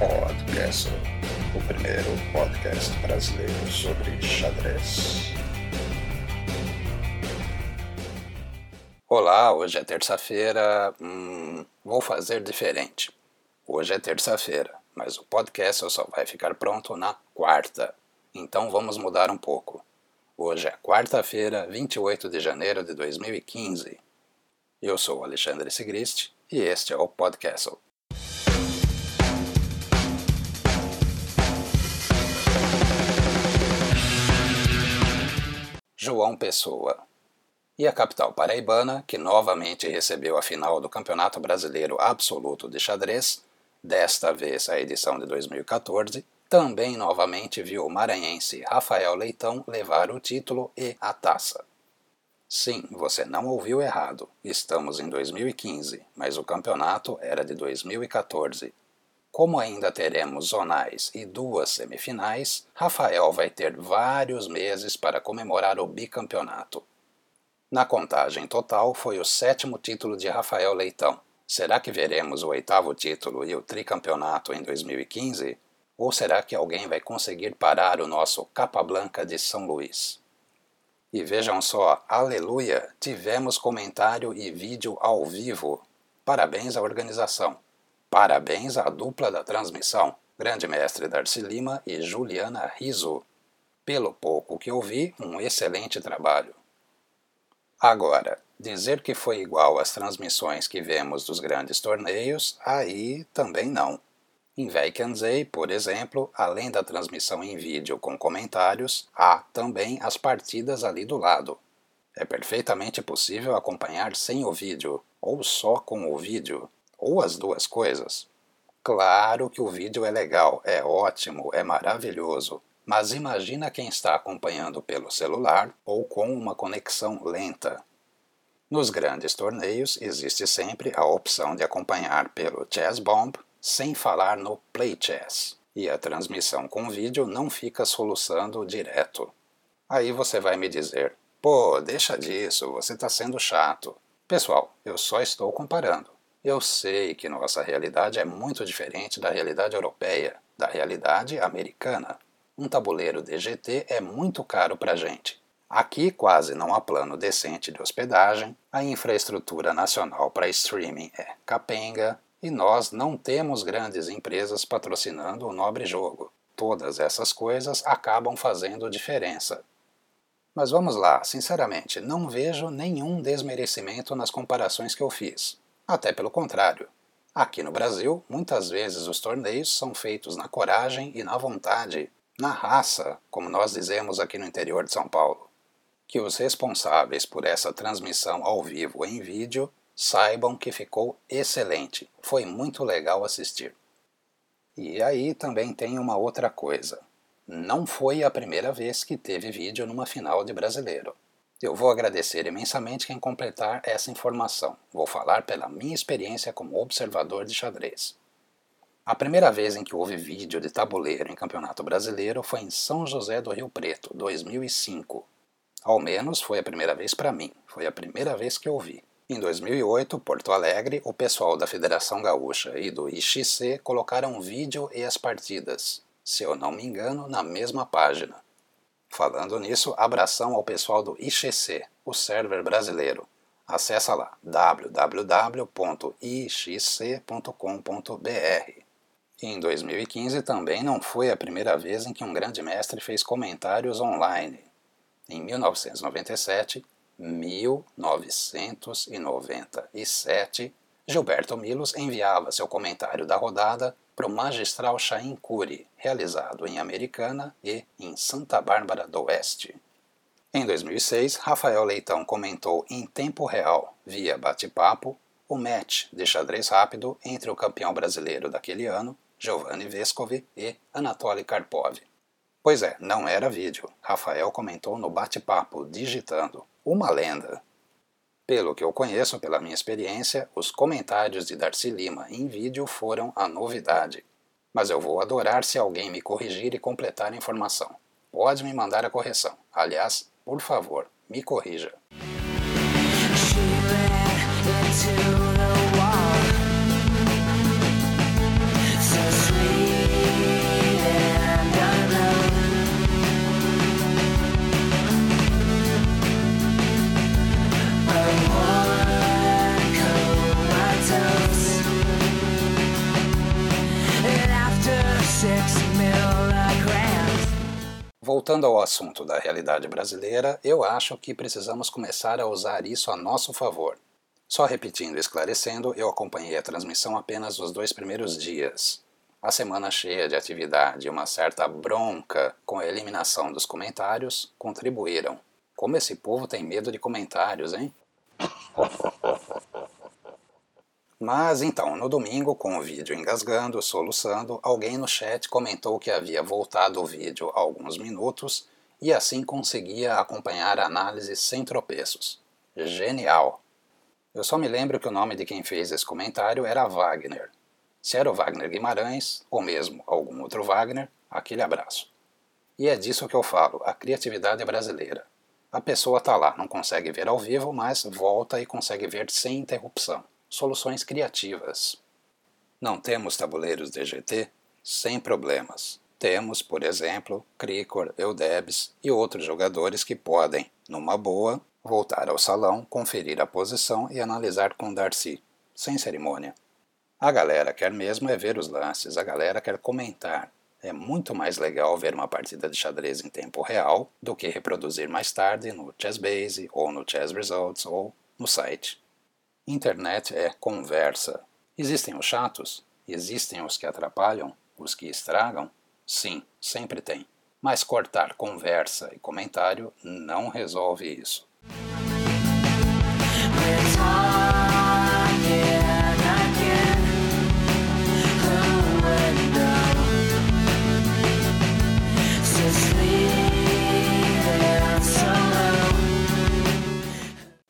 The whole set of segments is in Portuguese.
Podcast, o primeiro podcast brasileiro sobre xadrez. Olá, hoje é terça-feira. Hum, vou fazer diferente. Hoje é terça-feira, mas o podcast só vai ficar pronto na quarta. Então vamos mudar um pouco. Hoje é quarta-feira, 28 de janeiro de 2015. Eu sou Alexandre Sigrist e este é o Podcast. João Pessoa. E a capital paraibana, que novamente recebeu a final do Campeonato Brasileiro Absoluto de Xadrez, desta vez a edição de 2014, também novamente viu o maranhense Rafael Leitão levar o título e a taça. Sim, você não ouviu errado. Estamos em 2015, mas o campeonato era de 2014 como ainda teremos zonais e duas semifinais, Rafael vai ter vários meses para comemorar o bicampeonato. Na contagem total, foi o sétimo título de Rafael Leitão. Será que veremos o oitavo título e o tricampeonato em 2015? Ou será que alguém vai conseguir parar o nosso Capa Blanca de São Luís? E vejam só, aleluia! Tivemos comentário e vídeo ao vivo. Parabéns à organização. Parabéns à dupla da transmissão, grande mestre Darcy Lima e Juliana Riso. Pelo pouco que ouvi, um excelente trabalho. Agora, dizer que foi igual às transmissões que vemos dos grandes torneios, aí também não. Em Weikendsee, por exemplo, além da transmissão em vídeo com comentários, há também as partidas ali do lado. É perfeitamente possível acompanhar sem o vídeo, ou só com o vídeo, ou as duas coisas. Claro que o vídeo é legal, é ótimo, é maravilhoso, mas imagina quem está acompanhando pelo celular ou com uma conexão lenta. Nos grandes torneios existe sempre a opção de acompanhar pelo Chess Bomb sem falar no Play Chess, e a transmissão com vídeo não fica soluçando direto. Aí você vai me dizer: pô, deixa disso, você está sendo chato. Pessoal, eu só estou comparando. Eu sei que nossa realidade é muito diferente da realidade europeia, da realidade americana. Um tabuleiro DGT é muito caro para gente. Aqui quase não há plano decente de hospedagem, a infraestrutura nacional para streaming é capenga e nós não temos grandes empresas patrocinando o nobre jogo. Todas essas coisas acabam fazendo diferença. Mas vamos lá, sinceramente, não vejo nenhum desmerecimento nas comparações que eu fiz. Até pelo contrário. Aqui no Brasil, muitas vezes os torneios são feitos na coragem e na vontade, na raça, como nós dizemos aqui no interior de São Paulo. Que os responsáveis por essa transmissão ao vivo em vídeo saibam que ficou excelente, foi muito legal assistir. E aí também tem uma outra coisa. Não foi a primeira vez que teve vídeo numa final de brasileiro. Eu vou agradecer imensamente quem completar essa informação. Vou falar pela minha experiência como observador de xadrez. A primeira vez em que houve vídeo de tabuleiro em Campeonato Brasileiro foi em São José do Rio Preto, 2005. Ao menos foi a primeira vez para mim, foi a primeira vez que eu vi. Em 2008, Porto Alegre, o pessoal da Federação Gaúcha e do IXC colocaram vídeo e as partidas, se eu não me engano, na mesma página. Falando nisso, abração ao pessoal do IXC, o server brasileiro. Acesse lá www.ixc.com.br. Em 2015 também não foi a primeira vez em que um grande mestre fez comentários online. Em 1997, 1997, Gilberto Milos enviava seu comentário da rodada para o magistral Chaim Curi, realizado em Americana e em Santa Bárbara do Oeste. Em 2006, Rafael Leitão comentou em tempo real, via bate-papo, o match de xadrez rápido entre o campeão brasileiro daquele ano, Giovanni Vescovi, e Anatoly Karpov. Pois é, não era vídeo. Rafael comentou no bate-papo, digitando. Uma lenda. Pelo que eu conheço, pela minha experiência, os comentários de Darcy Lima em vídeo foram a novidade. Mas eu vou adorar se alguém me corrigir e completar a informação. Pode me mandar a correção. Aliás, por favor, me corrija. Voltando ao assunto da realidade brasileira, eu acho que precisamos começar a usar isso a nosso favor. Só repetindo e esclarecendo, eu acompanhei a transmissão apenas os dois primeiros dias. A semana cheia de atividade e uma certa bronca com a eliminação dos comentários contribuíram. Como esse povo tem medo de comentários, hein? Mas então, no domingo, com o vídeo engasgando, soluçando, alguém no chat comentou que havia voltado o vídeo há alguns minutos e assim conseguia acompanhar a análise sem tropeços. Genial! Eu só me lembro que o nome de quem fez esse comentário era Wagner. Se era o Wagner Guimarães, ou mesmo algum outro Wagner, aquele abraço. E é disso que eu falo, a criatividade brasileira. A pessoa está lá, não consegue ver ao vivo, mas volta e consegue ver sem interrupção soluções criativas. Não temos tabuleiros DGT? Sem problemas. Temos, por exemplo, Cricor, Eudebs e outros jogadores que podem, numa boa, voltar ao salão, conferir a posição e analisar com Darcy, sem cerimônia. A galera quer mesmo é ver os lances, a galera quer comentar. É muito mais legal ver uma partida de xadrez em tempo real do que reproduzir mais tarde no Chessbase ou no Chess Results ou no site. Internet é conversa. Existem os chatos? Existem os que atrapalham? Os que estragam? Sim, sempre tem. Mas cortar conversa e comentário não resolve isso.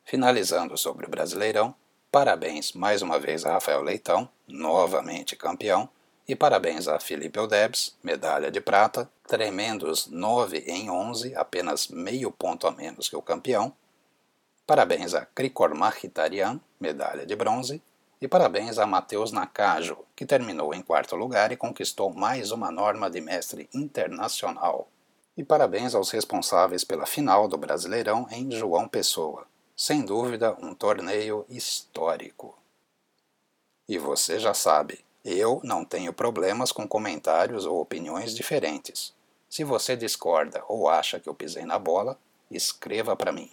Finalizando sobre o Brasileirão, Parabéns mais uma vez a Rafael Leitão, novamente campeão, e parabéns a Felipe Eudebs, medalha de prata, tremendos 9 em 11, apenas meio ponto a menos que o campeão. Parabéns a Krikor Mahitarian, medalha de bronze, e parabéns a Matheus Nakajo, que terminou em quarto lugar e conquistou mais uma norma de mestre internacional. E parabéns aos responsáveis pela final do Brasileirão em João Pessoa, sem dúvida, um torneio histórico. E você já sabe, eu não tenho problemas com comentários ou opiniões diferentes. Se você discorda ou acha que eu pisei na bola, escreva para mim.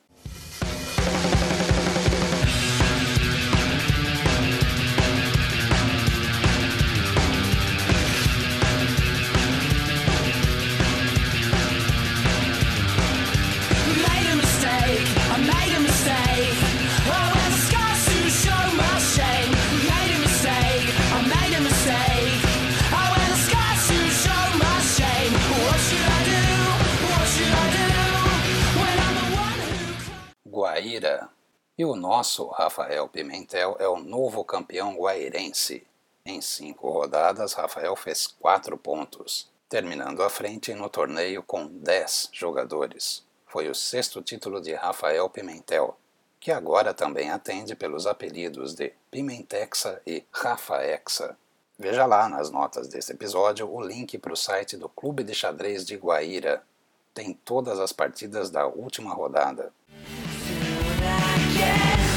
E o nosso Rafael Pimentel é o novo campeão guairense. Em cinco rodadas, Rafael fez quatro pontos, terminando à frente no torneio com dez jogadores. Foi o sexto título de Rafael Pimentel, que agora também atende pelos apelidos de Pimentexa e Rafaexa. Veja lá nas notas deste episódio o link para o site do Clube de Xadrez de Guaíra. Tem todas as partidas da última rodada. Gibraltar.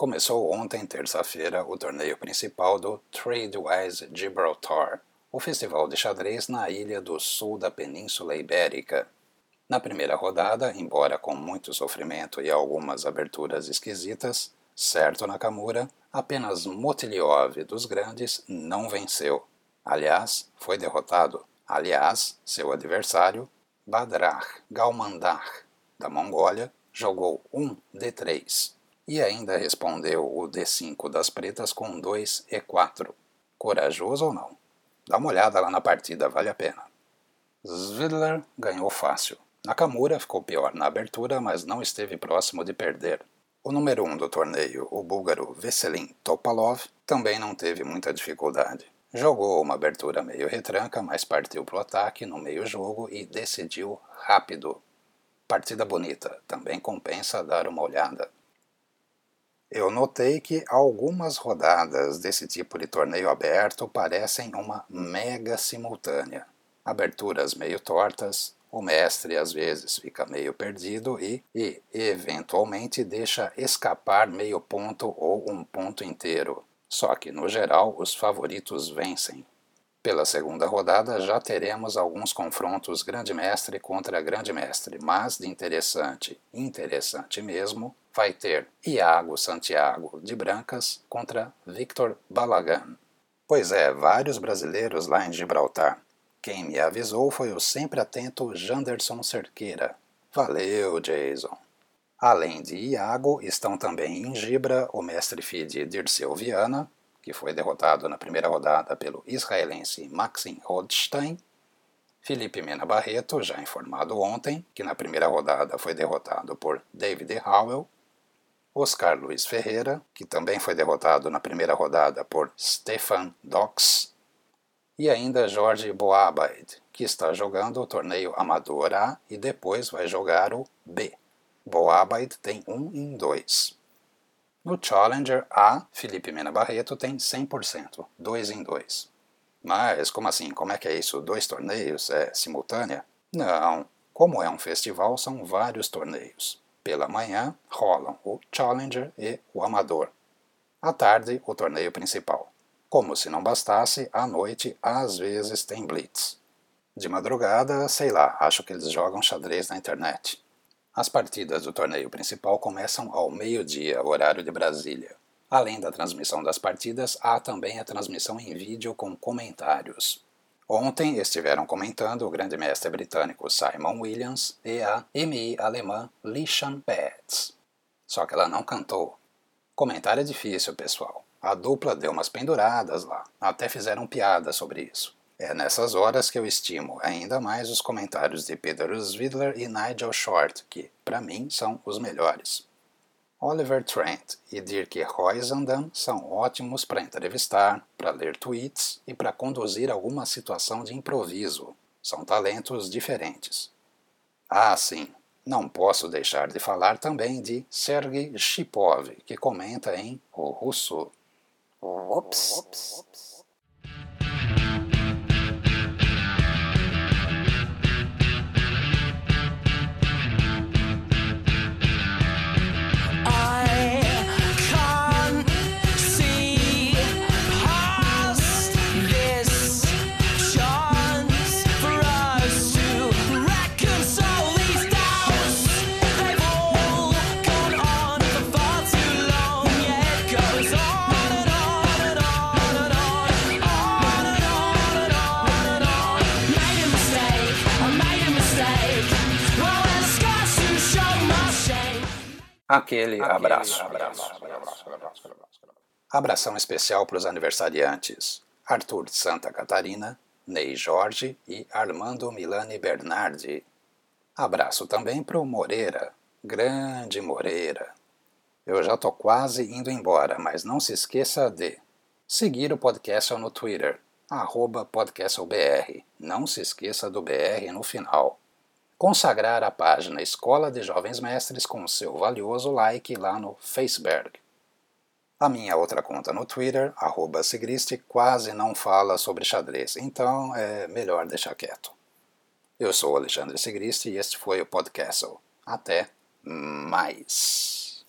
Começou ontem, terça-feira, o torneio principal do Tradewise Gibraltar, o festival de xadrez na ilha do sul da Península Ibérica. Na primeira rodada, embora com muito sofrimento e algumas aberturas esquisitas, certo Nakamura, apenas Motiliov dos grandes não venceu. Aliás, foi derrotado. Aliás, seu adversário, Badrach Galmandar, da Mongólia, jogou um D3 e ainda respondeu o D5 das pretas com 2 E4. Corajoso ou não? Dá uma olhada lá na partida, vale a pena. Zvidler ganhou fácil. Nakamura ficou pior na abertura, mas não esteve próximo de perder. O número 1 um do torneio, o búlgaro Veselin Topalov, também não teve muita dificuldade. Jogou uma abertura meio retranca, mas partiu para o ataque no meio jogo e decidiu rápido. Partida bonita, também compensa dar uma olhada. Eu notei que algumas rodadas desse tipo de torneio aberto parecem uma mega simultânea. Aberturas meio tortas, o mestre às vezes fica meio perdido e, e, eventualmente, deixa escapar meio ponto ou um ponto inteiro. Só que, no geral, os favoritos vencem. Pela segunda rodada já teremos alguns confrontos grande mestre contra grande mestre, mas de interessante, interessante mesmo, vai ter Iago Santiago de Brancas contra Victor Balagan. Pois é, vários brasileiros lá em Gibraltar. Quem me avisou foi o sempre atento Janderson Cerqueira. Valeu, Jason! Além de Iago, estão também em Gibra o mestre FIDE Dirceu Viana, que foi derrotado na primeira rodada pelo israelense Maxim Rodstein, Felipe Mena Barreto, já informado ontem, que na primeira rodada foi derrotado por David Howell, Oscar Luiz Ferreira, que também foi derrotado na primeira rodada por Stefan Dox, e ainda Jorge Boabaid, que está jogando o torneio Amador A e depois vai jogar o B. Boabaid tem 1 um em 2. No Challenger A, Felipe Mena Barreto tem 100%, 2 em 2. Mas como assim? Como é que é isso? Dois torneios? É simultânea? Não. Como é um festival, são vários torneios. Pela manhã rolam o Challenger e o Amador. À tarde, o torneio principal. Como se não bastasse, à noite às vezes tem blitz. De madrugada, sei lá, acho que eles jogam xadrez na internet. As partidas do torneio principal começam ao meio-dia, horário de Brasília. Além da transmissão das partidas, há também a transmissão em vídeo com comentários. Ontem estiveram comentando o grande mestre britânico Simon Williams e a MI alemã Lishan Petz. Só que ela não cantou. Comentário é difícil, pessoal. A dupla deu umas penduradas lá, até fizeram piada sobre isso. É nessas horas que eu estimo ainda mais os comentários de Peter Svidler e Nigel Short, que, para mim, são os melhores. Oliver Trent e Dirk Roysandam são ótimos para entrevistar, para ler tweets e para conduzir alguma situação de improviso. São talentos diferentes. Ah, sim, não posso deixar de falar também de Sergei Shipov, que comenta em O Russo. Ops. Aquele, abraço. abraço, abraço, abraço Abração especial para os aniversariantes Arthur de Santa Catarina, Ney Jorge e Armando Milani Bernardi. Abraço também para o Moreira, grande Moreira. Eu já tô quase indo embora, mas não se esqueça de seguir o podcast no Twitter, arroba podcastlbr. Não se esqueça do BR no final consagrar a página Escola de Jovens Mestres com seu valioso like lá no Facebook. A minha outra conta no Twitter, arroba quase não fala sobre xadrez, então é melhor deixar quieto. Eu sou Alexandre Sigristi e este foi o Podcastle. Até mais!